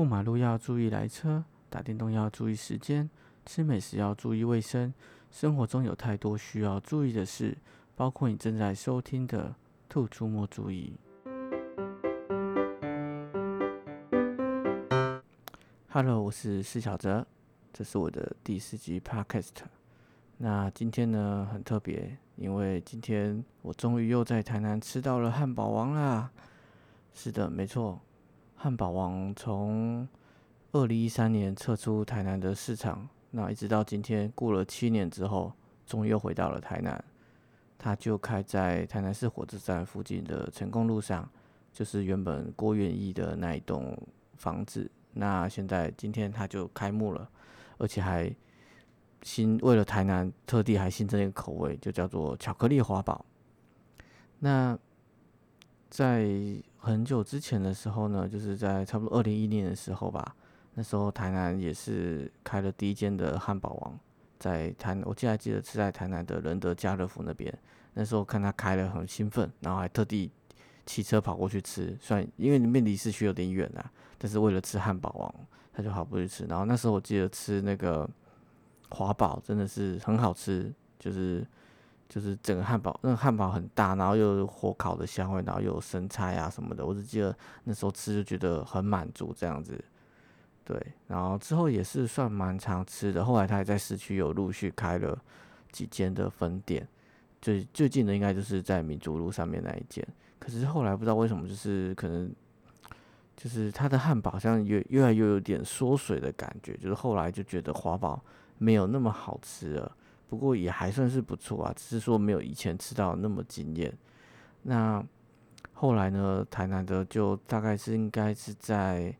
过马路要注意来车，打电动要注意时间，吃美食要注意卫生。生活中有太多需要注意的事，包括你正在收听的《兔出没注意》。Hello，我是施小泽，这是我的第四集 Podcast。那今天呢很特别，因为今天我终于又在台南吃到了汉堡王啦。是的，没错。汉堡王从二零一三年撤出台南的市场，那一直到今天过了七年之后，终于又回到了台南。它就开在台南市火车站附近的成功路上，就是原本郭元义的那一栋房子。那现在今天它就开幕了，而且还新为了台南特地还新增一个口味，就叫做巧克力华堡。那在很久之前的时候呢，就是在差不多二零一零年的时候吧，那时候台南也是开了第一间的汉堡王，在台，我记得还记得是在台南的仁德家乐福那边。那时候看他开了很兴奋，然后还特地骑车跑过去吃，虽然因为里面离市区有点远啊，但是为了吃汉堡王，他就跑过去吃。然后那时候我记得吃那个华堡真的是很好吃，就是。就是整个汉堡，那个汉堡很大，然后又有火烤的香味，然后又有生菜啊什么的。我只记得那时候吃就觉得很满足这样子，对。然后之后也是算蛮常吃的。后来他也在市区有陆续开了几间的分店，最最近的应该就是在民族路上面那一间。可是后来不知道为什么，就是可能就是他的汉堡好像越越来越有点缩水的感觉，就是后来就觉得华堡没有那么好吃了。不过也还算是不错啊，只是说没有以前吃到那么惊艳。那后来呢，台南的就大概是应该是在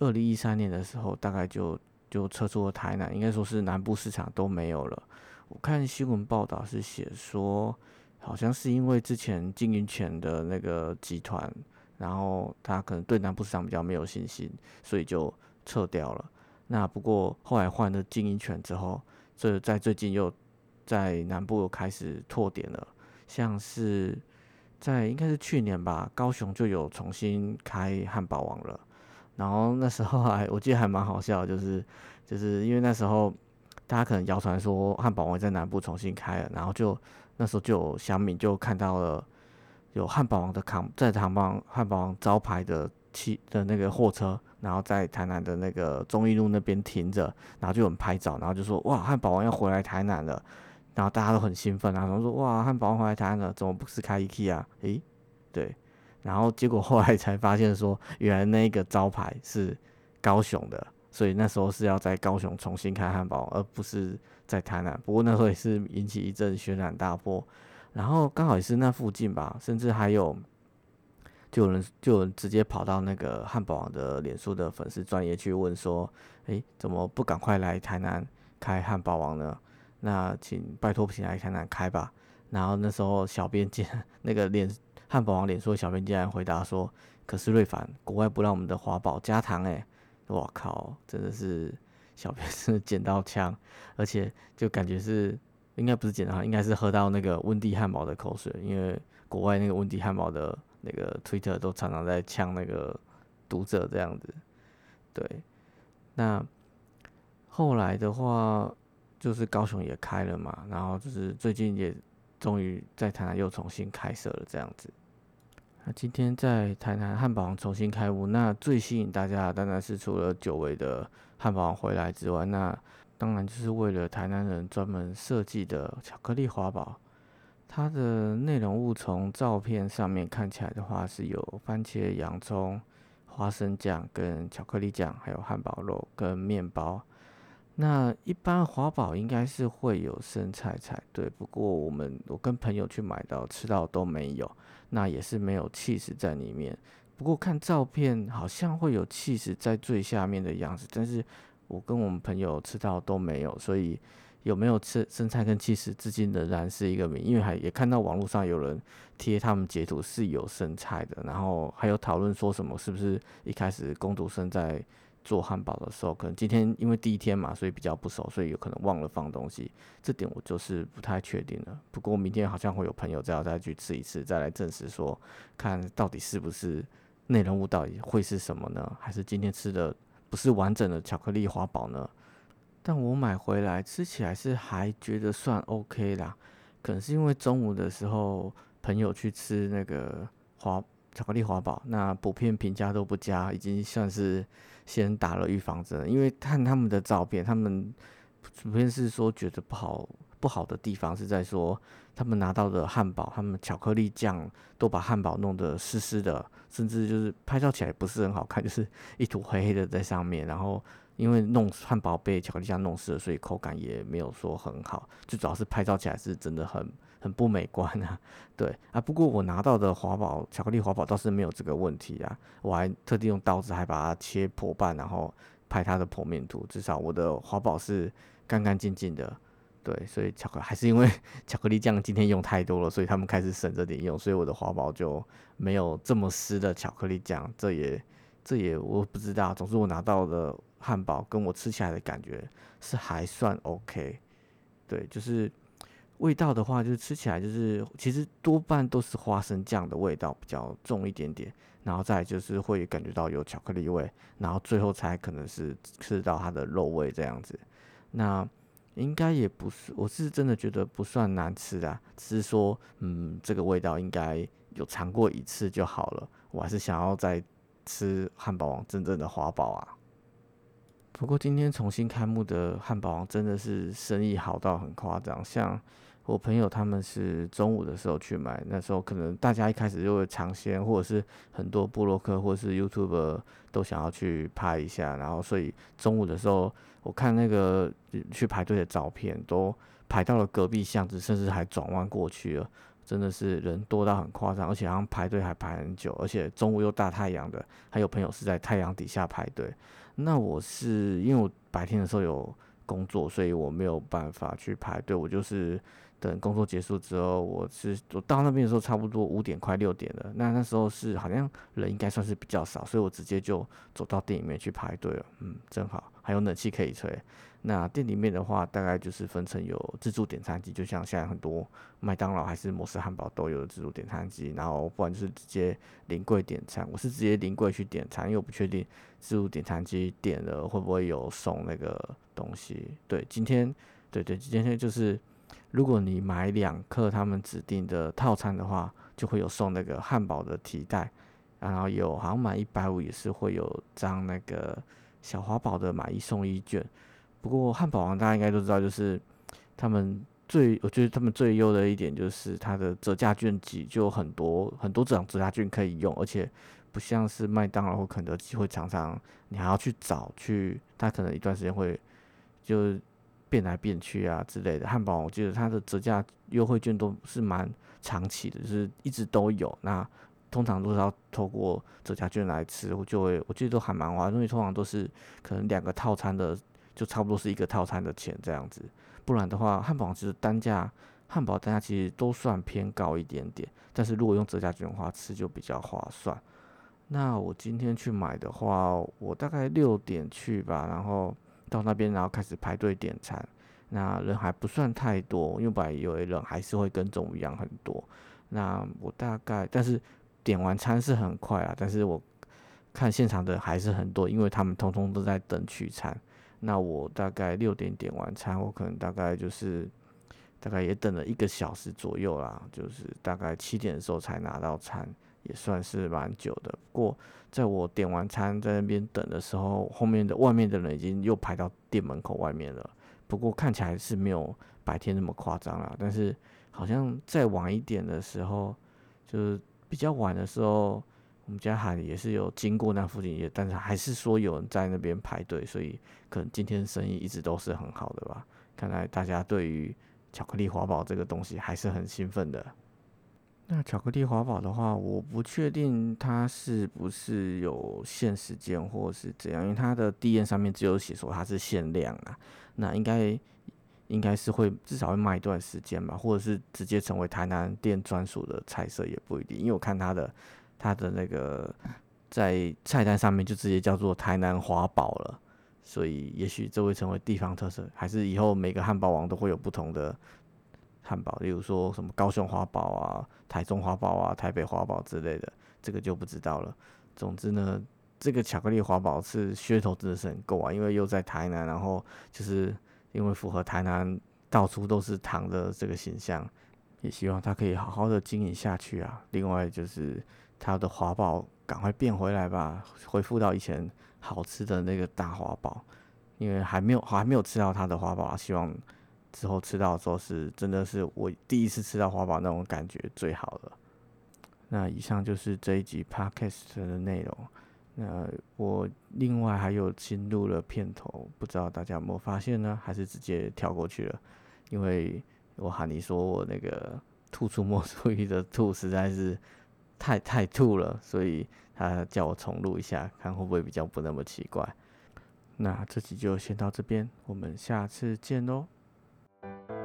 二零一三年的时候，大概就就撤出了台南，应该说是南部市场都没有了。我看新闻报道是写说，好像是因为之前经营权的那个集团，然后他可能对南部市场比较没有信心，所以就撤掉了。那不过后来换了经营权之后，这在最近又。在南部开始拓点了，像是在应该是去年吧，高雄就有重新开汉堡王了。然后那时候还我记得还蛮好笑，就是就是因为那时候大家可能谣传说汉堡王在南部重新开了，然后就那时候就有小敏就看到了有汉堡王的扛在唐邦汉堡王招牌的汽的那个货车，然后在台南的那个中义路那边停着，然后就有人拍照，然后就说哇汉堡王要回来台南了。然后大家都很兴奋啊，然后说哇，汉堡王回来台湾了，怎么不是开 IKEA？诶，对，然后结果后来才发现说，原来那个招牌是高雄的，所以那时候是要在高雄重新开汉堡，而不是在台南。不过那时候也是引起一阵轩然大波，然后刚好也是那附近吧，甚至还有就有人就有人直接跑到那个汉堡王的脸书的粉丝专业去问说，诶，怎么不赶快来台南开汉堡王呢？那请拜托平台台南开吧。然后那时候小编竟 那个脸汉堡王脸书小编竟然回答说：“可是瑞凡，国外不让我们的华宝加糖诶。”我靠，真的是小编是捡到枪，而且就感觉是应该不是捡到，应该是喝到那个温蒂汉堡的口水，因为国外那个温蒂汉堡的那个 Twitter 都常常在呛那个读者这样子。对，那后来的话。就是高雄也开了嘛，然后就是最近也终于在台南又重新开设了这样子。那今天在台南汉堡王重新开幕，那最吸引大家当然是除了久违的汉堡王回来之外，那当然就是为了台南人专门设计的巧克力华堡。它的内容物从照片上面看起来的话，是有番茄、洋葱、花生酱跟巧克力酱，还有汉堡肉跟面包。那一般华宝应该是会有生菜才对，不过我们我跟朋友去买到吃到都没有，那也是没有气势在里面。不过看照片好像会有气势在最下面的样子，但是我跟我们朋友吃到都没有，所以有没有吃生菜跟气势，至今仍然是一个谜。因为还也看到网络上有人贴他们截图是有生菜的，然后还有讨论说什么是不是一开始工读生在。做汉堡的时候，可能今天因为第一天嘛，所以比较不熟，所以有可能忘了放东西。这点我就是不太确定了。不过明天好像会有朋友再要再去吃一次，再来证实说，看到底是不是内容物到底会是什么呢？还是今天吃的不是完整的巧克力华堡呢？但我买回来吃起来是还觉得算 OK 啦，可能是因为中午的时候朋友去吃那个华巧克力华堡，那普遍评价都不佳，已经算是先打了预防针。因为看他们的照片，他们普遍是说觉得不好不好的地方是在说他们拿到的汉堡，他们巧克力酱都把汉堡弄得湿湿的，甚至就是拍照起来不是很好看，就是一坨黑黑的在上面，然后。因为弄汉堡被巧克力酱弄湿了，所以口感也没有说很好。最主要是拍照起来是真的很很不美观啊。对啊，不过我拿到的华宝巧克力华宝倒是没有这个问题啊。我还特地用刀子还把它切破半，然后拍它的剖面图。至少我的华宝是干干净净的。对，所以巧克还是因为 巧克力酱今天用太多了，所以他们开始省着点用，所以我的华宝就没有这么湿的巧克力酱。这也这也我不知道。总之我拿到的。汉堡跟我吃起来的感觉是还算 OK，对，就是味道的话，就是吃起来就是其实多半都是花生酱的味道比较重一点点，然后再就是会感觉到有巧克力味，然后最后才可能是吃到它的肉味这样子。那应该也不是，我是真的觉得不算难吃啊，只是说嗯，这个味道应该有尝过一次就好了。我还是想要再吃汉堡王真正的华堡啊。不过今天重新开幕的汉堡王真的是生意好到很夸张，像我朋友他们是中午的时候去买，那时候可能大家一开始就会尝鲜，或者是很多布洛克或者是 YouTube 都想要去拍一下，然后所以中午的时候我看那个去排队的照片，都排到了隔壁巷子，甚至还转弯过去了，真的是人多到很夸张，而且好像排队还排很久，而且中午又大太阳的，还有朋友是在太阳底下排队。那我是因为我白天的时候有工作，所以我没有办法去排队。我就是等工作结束之后，我是我到那边的时候差不多五点快六点了。那那时候是好像人应该算是比较少，所以我直接就走到店里面去排队了。嗯，正好还有冷气可以吹。那店里面的话，大概就是分成有自助点餐机，就像现在很多麦当劳还是摩斯汉堡都有自助点餐机，然后不然就是直接临柜点餐。我是直接临柜去点餐，因为我不确定自助点餐机点了会不会有送那个东西。对，今天对对，今天就是如果你买两克他们指定的套餐的话，就会有送那个汉堡的提袋，然后有好像买一百五也是会有张那个小华宝的买一送一券。不过汉堡王大家应该都知道，就是他们最，我觉得他们最优的一点就是它的折价券集就很多很多这种折价券可以用，而且不像是麦当劳或肯德基会常常你还要去找去，他可能一段时间会就变来变去啊之类的。汉堡我记得它的折价优惠券都是蛮长期的，就是一直都有。那通常都是要透过折价券来吃，我就会我记得都还蛮划，因为通常都是可能两个套餐的。就差不多是一个套餐的钱这样子，不然的话，汉堡其实单价，汉堡单价其实都算偏高一点点。但是如果用折价券的话，吃就比较划算。那我今天去买的话，我大概六点去吧，然后到那边，然后开始排队点餐。那人还不算太多，因为本来以为人还是会跟中午一样很多。那我大概，但是点完餐是很快啊，但是我看现场的还是很多，因为他们通通都在等取餐。那我大概六点点完餐，我可能大概就是大概也等了一个小时左右啦，就是大概七点的时候才拿到餐，也算是蛮久的。不过在我点完餐在那边等的时候，后面的外面的人已经又排到店门口外面了。不过看起来是没有白天那么夸张啦，但是好像再晚一点的时候，就是比较晚的时候。我们家海也是有经过那附近，也但是还是说有人在那边排队，所以可能今天生意一直都是很好的吧。看来大家对于巧克力华堡这个东西还是很兴奋的。那巧克力华堡的话，我不确定它是不是有限时间或是怎样，因为它的地页上面只有写说它是限量啊。那应该应该是会至少会卖一段时间吧，或者是直接成为台南店专属的菜色也不一定，因为我看它的。它的那个在菜单上面就直接叫做台南华堡了，所以也许这会成为地方特色，还是以后每个汉堡王都会有不同的汉堡，例如说什么高雄华堡啊、台中华堡啊、台北华堡之类的，这个就不知道了。总之呢，这个巧克力华堡是噱头真的是很够啊，因为又在台南，然后就是因为符合台南到处都是糖的这个形象，也希望它可以好好的经营下去啊。另外就是它的华堡赶快变回来吧，恢复到以前好吃的那个大华堡，因为还没有还没有吃到它的华堡啊，希望之后吃到的时候是真的是我第一次吃到华宝那种感觉最好了。那以上就是这一集 podcast 的内容。那我另外还有新录了片头，不知道大家有没有发现呢？还是直接跳过去了？因为我喊你说我那个吐出莫属鱼的吐实在是太太吐了，所以他叫我重录一下，看会不会比较不那么奇怪。那这集就先到这边，我们下次见喽。Thank you.